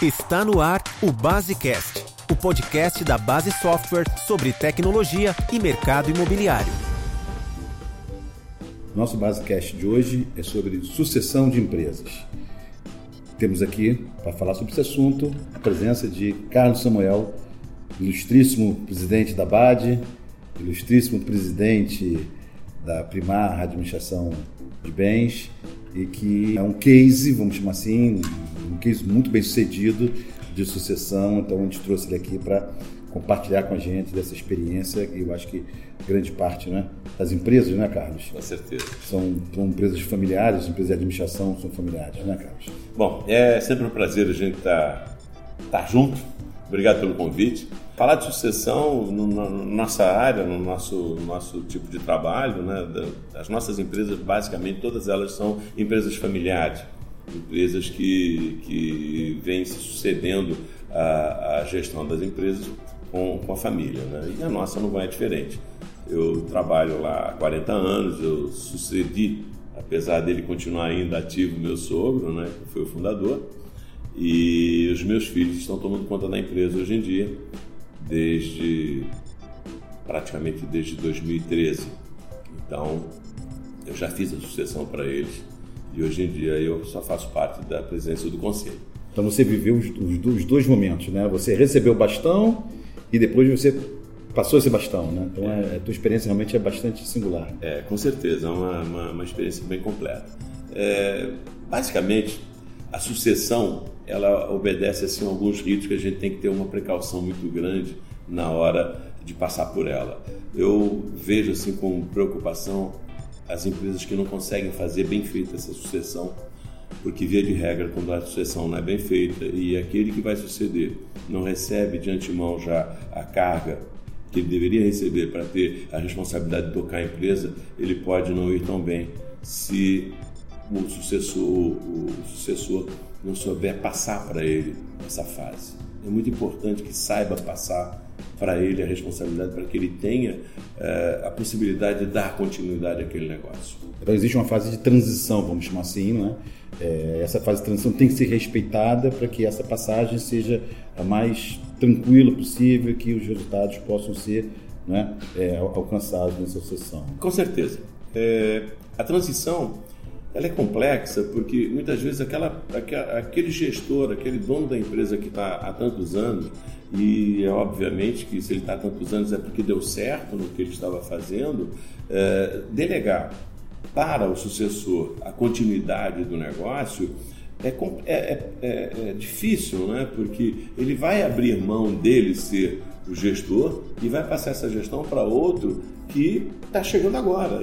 Está no ar o Basecast, o podcast da Base Software sobre tecnologia e mercado imobiliário. Nosso Basecast de hoje é sobre sucessão de empresas. Temos aqui, para falar sobre esse assunto, a presença de Carlos Samuel, ilustríssimo presidente da BAD, ilustríssimo presidente da Primar Administração de Bens, e que é um case, vamos chamar assim, um case muito bem sucedido de sucessão. Então a gente trouxe ele aqui para compartilhar com a gente dessa experiência que eu acho que grande parte né, das empresas, né, Carlos? Com certeza. São, são empresas familiares, empresas de administração são familiares, né, Carlos? Bom, é sempre um prazer a gente estar tá, tá junto. Obrigado pelo convite. Falar de sucessão na nossa área, no nosso, nosso tipo de trabalho, né, as nossas empresas, basicamente, todas elas são empresas familiares, empresas que, que vêm sucedendo a, a gestão das empresas com, com a família. Né? E a nossa não vai diferente. Eu trabalho lá há 40 anos, eu sucedi, apesar dele continuar ainda ativo, meu sogro, né, que foi o fundador, e os meus filhos estão tomando conta da empresa hoje em dia desde praticamente desde 2013. Então, eu já fiz a sucessão para eles e hoje em dia eu só faço parte da presença do conselho. Então você viveu os, os, os dois momentos, né? Você recebeu o bastão e depois você passou esse bastão, né? Então é. a tua experiência realmente é bastante singular. É, com certeza, é uma, uma, uma experiência bem completa. É, basicamente, a sucessão ela obedece assim alguns ritos que a gente tem que ter uma precaução muito grande na hora de passar por ela. Eu vejo assim com preocupação as empresas que não conseguem fazer bem feita essa sucessão, porque via de regra quando a sucessão não é bem feita e aquele que vai suceder não recebe de antemão já a carga que ele deveria receber para ter a responsabilidade de tocar a empresa, ele pode não ir tão bem se o sucessor, o sucessor não souber passar para ele essa fase. É muito importante que saiba passar para ele a responsabilidade, para que ele tenha é, a possibilidade de dar continuidade àquele negócio. Então existe uma fase de transição, vamos chamar assim, não é? essa fase de transição tem que ser respeitada para que essa passagem seja a mais tranquila possível, que os resultados possam ser né, é, alcançados nessa sucessão. Com certeza. A transição ela é complexa porque muitas vezes aquela, aquele gestor, aquele dono da empresa que está há tantos anos, e é obviamente que se ele está há tantos anos é porque deu certo no que ele estava fazendo, é, delegar para o sucessor a continuidade do negócio é, é, é, é, difícil, né? porque ele vai abrir mão dele ser o gestor e vai passar essa gestão para outro que está chegando agora,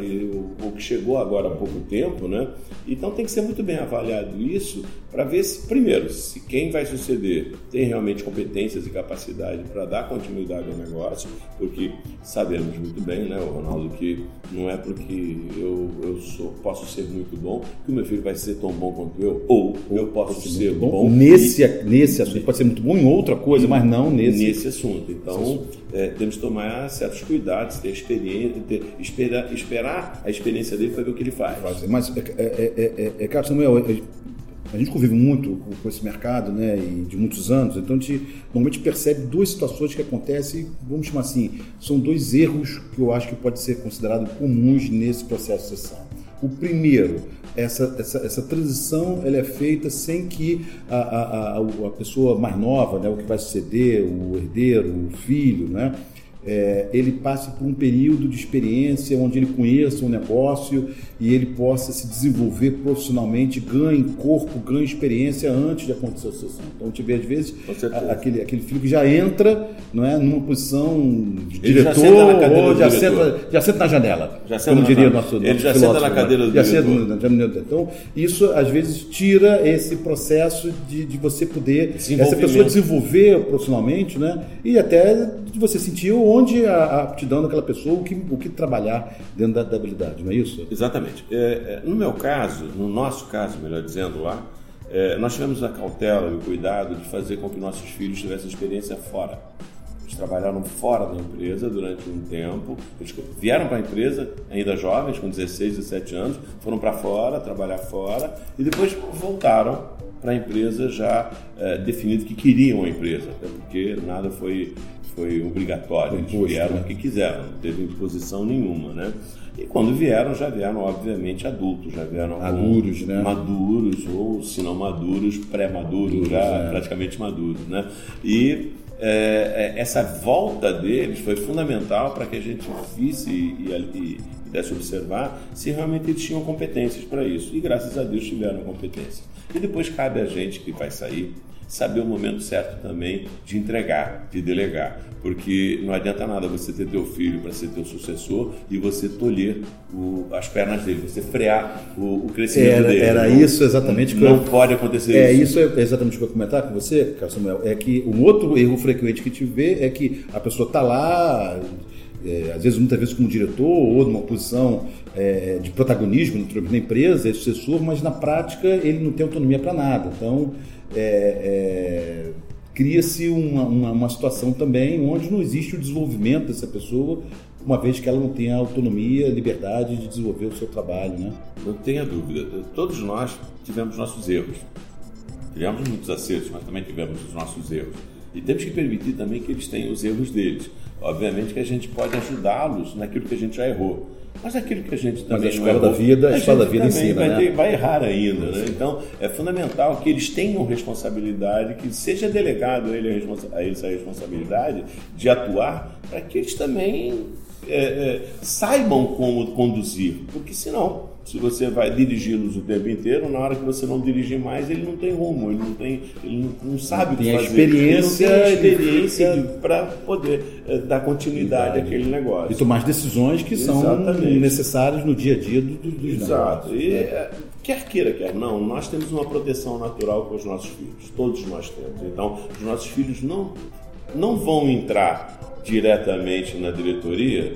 ou que chegou agora há pouco tempo, né? Então tem que ser muito bem avaliado isso para ver se, primeiro, se quem vai suceder tem realmente competências e capacidade para dar continuidade ao negócio, porque sabemos muito bem, né, Ronaldo, que não é porque eu, eu sou, posso ser muito bom que o meu filho vai ser tão bom quanto eu, ou eu posso ser bom, bom nesse, e, nesse assunto, pode ser muito bom em outra coisa, mas não nesse, nesse assunto. Então, é, temos que tomar certos cuidados, ter experiência, ter, esperar, esperar a experiência dele para ver o que ele faz. Mas, é, é, é, é Carlos Samuel, a gente convive muito com esse mercado, né, e de muitos anos, então a gente normalmente percebe duas situações que acontecem, vamos chamar assim, são dois erros que eu acho que pode ser considerado comuns nesse processo de sessão. O primeiro, essa, essa, essa transição ela é feita sem que a, a, a, a pessoa mais nova, né, o que vai suceder, o herdeiro, o filho, né, é, ele passe por um período de experiência onde ele conheça o um negócio e ele possa se desenvolver profissionalmente, ganhe corpo, ganhe experiência antes de acontecer a sucessão. Então, tiver às vezes a, aquele, aquele filho que já entra não é, numa posição de ele diretor já ou já senta, já senta na janela, já como diria na, nosso, Ele já senta na cadeira do já senta, Então, isso às vezes tira esse processo de, de você poder, essa pessoa desenvolver profissionalmente né, e até de você sentir onde a, a aptidão daquela pessoa, o que, o que trabalhar dentro da, da habilidade, não é isso? Exatamente. Exatamente. É, é, no meu caso, no nosso caso, melhor dizendo lá, é, nós tivemos a cautela e o cuidado de fazer com que nossos filhos tivessem experiência fora. Eles trabalharam fora da empresa durante um tempo, eles vieram para a empresa ainda jovens, com 16, 17 anos, foram para fora, trabalhar fora, e depois voltaram para a empresa já é, definido que queriam a empresa, até porque nada foi, foi obrigatório, eles vieram o que quiseram, não teve imposição nenhuma, né? E quando vieram, já vieram, obviamente, adultos, já vieram maduros, né? Maduros, ou se não maduros, pré-maduros, já é. praticamente maduros, né? E é, é, essa volta deles foi fundamental para que a gente visse e, e, e pudesse observar se realmente eles tinham competências para isso. E graças a Deus tiveram competência. E depois cabe a gente que vai sair saber o momento certo também de entregar, de delegar. Porque não adianta nada você ter teu filho para ser teu sucessor e você tolher o, as pernas dele, você frear o, o crescimento era, dele. Era não, isso exatamente que Não eu, pode acontecer é, isso. Isso é exatamente o que eu ia comentar com você, Samuel. É que um outro erro frequente que te vê é que a pessoa está lá é, às vezes, muitas vezes como diretor ou numa posição é, de protagonismo na empresa, é sucessor, mas na prática ele não tem autonomia para nada. Então, é, é, cria-se uma, uma, uma, situação também onde não existe o desenvolvimento dessa pessoa, uma vez que ela não tem a autonomia, a liberdade de desenvolver o seu trabalho. Né? Não tenha dúvida. Todos nós tivemos nossos erros. Tivemos muitos acertos, mas também tivemos os nossos erros. E temos que permitir também que eles tenham os erros deles. Obviamente que a gente pode ajudá-los naquilo que a gente já errou. Mas aquilo que a gente também Mas a escola da vida, a, escola da vida ensina, vai, né? ter, vai errar ainda, né? Então é fundamental que eles tenham responsabilidade, que seja delegado a, ele a, responsa a eles a responsabilidade de atuar para que eles também é, é, saibam como conduzir, porque senão se você vai dirigi-los o tempo inteiro, na hora que você não dirigir mais, ele não tem rumo, ele não tem, ele não, sabe o que fazer. Experiência, ele não tem experiência para poder é, dar continuidade àquele negócio. E tomar decisões que Exatamente. são necessárias no dia a dia do, do, dos Exato. Negócios. E, é, quer queira, quer não, nós temos uma proteção natural com os nossos filhos. Todos nós temos. Então, os nossos filhos não, não vão entrar diretamente na diretoria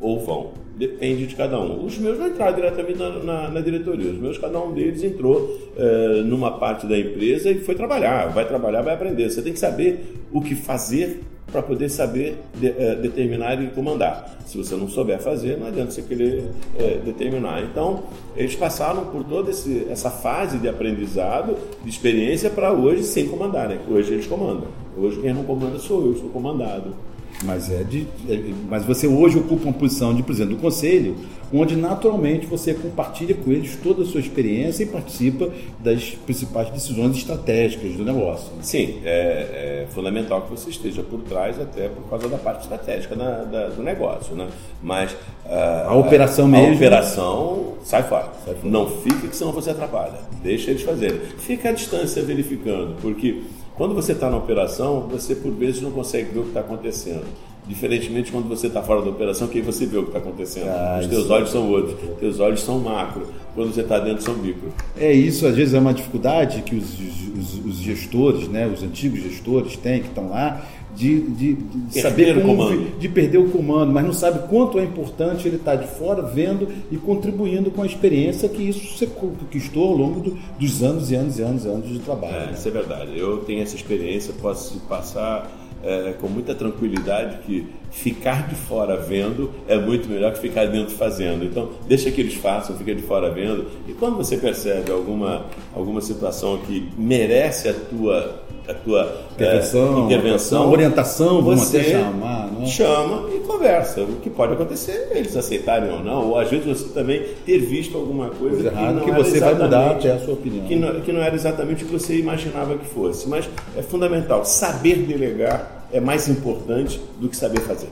ou vão Depende de cada um. Os meus não entraram diretamente na, na, na diretoria. Os meus, cada um deles entrou é, numa parte da empresa e foi trabalhar. Vai trabalhar, vai aprender. Você tem que saber o que fazer para poder saber de, é, determinar e comandar. Se você não souber fazer, não adianta você querer é, determinar. Então, eles passaram por toda esse, essa fase de aprendizado, de experiência, para hoje sem comandarem. Hoje eles comandam. Hoje quem não comanda sou eu, sou comandado. Mas, é de, é, mas você hoje ocupa uma posição de presidente do conselho, onde naturalmente você compartilha com eles toda a sua experiência e participa das principais decisões estratégicas do negócio. Sim, é, é fundamental que você esteja por trás, até por causa da parte estratégica da, da, do negócio. Né? Mas a, a operação a, mesmo. A operação sai fora. sai fora. Não fica, que senão você atrapalha. Deixa eles fazerem. Fica à distância verificando, porque quando você está na operação, você por vezes não consegue ver o que está acontecendo. Diferentemente quando você está fora da operação, que aí você vê o que está acontecendo. Ah, Os teus olhos são outros, teus olhos são macro. Quando você está dentro, são micro. É isso, às vezes é uma dificuldade que os, os, os gestores, né, os antigos gestores têm, que estão lá, de, de, de saber como, de perder o comando, mas não sabe quanto é importante ele estar tá de fora vendo e contribuindo com a experiência que isso você conquistou ao longo do, dos anos e anos e anos e anos de trabalho. É, né? Isso é verdade. Eu tenho essa experiência, posso passar é, com muita tranquilidade que ficar de fora vendo é muito melhor que ficar dentro fazendo. Então, deixa que eles façam, fica de fora vendo. E quando você percebe alguma, alguma situação que merece a tua a tua intervenção, é, intervenção orientação, vamos até chamar, né? chama e conversa. O que pode acontecer é eles aceitarem ou não, ou às vezes você também ter visto alguma coisa, coisa errada, que, que você vai mudar até a sua opinião. Que não, que não era exatamente o que você imaginava que fosse. Mas é fundamental, saber delegar é mais importante do que saber fazer.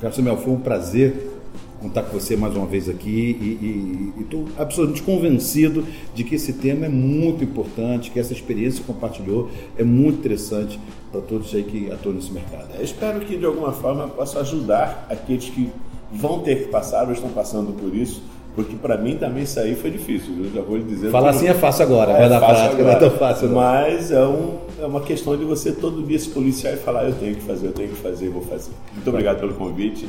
Carlos Samuel, foi um prazer contar com você mais uma vez aqui e estou absolutamente convencido de que esse tema é muito importante, que essa experiência que compartilhou é muito interessante para todos aí que atuam nesse mercado. Eu espero que de alguma forma possa ajudar aqueles que vão ter que passar ou estão passando por isso, porque para mim também aí foi difícil, eu já vou lhe dizer. Falar assim é fácil agora, é, na prática agora. não é tão fácil. Não. Mas é, um, é uma questão de você todo dia se policiar e falar: eu tenho que fazer, eu tenho que fazer, vou fazer. Muito obrigado pelo convite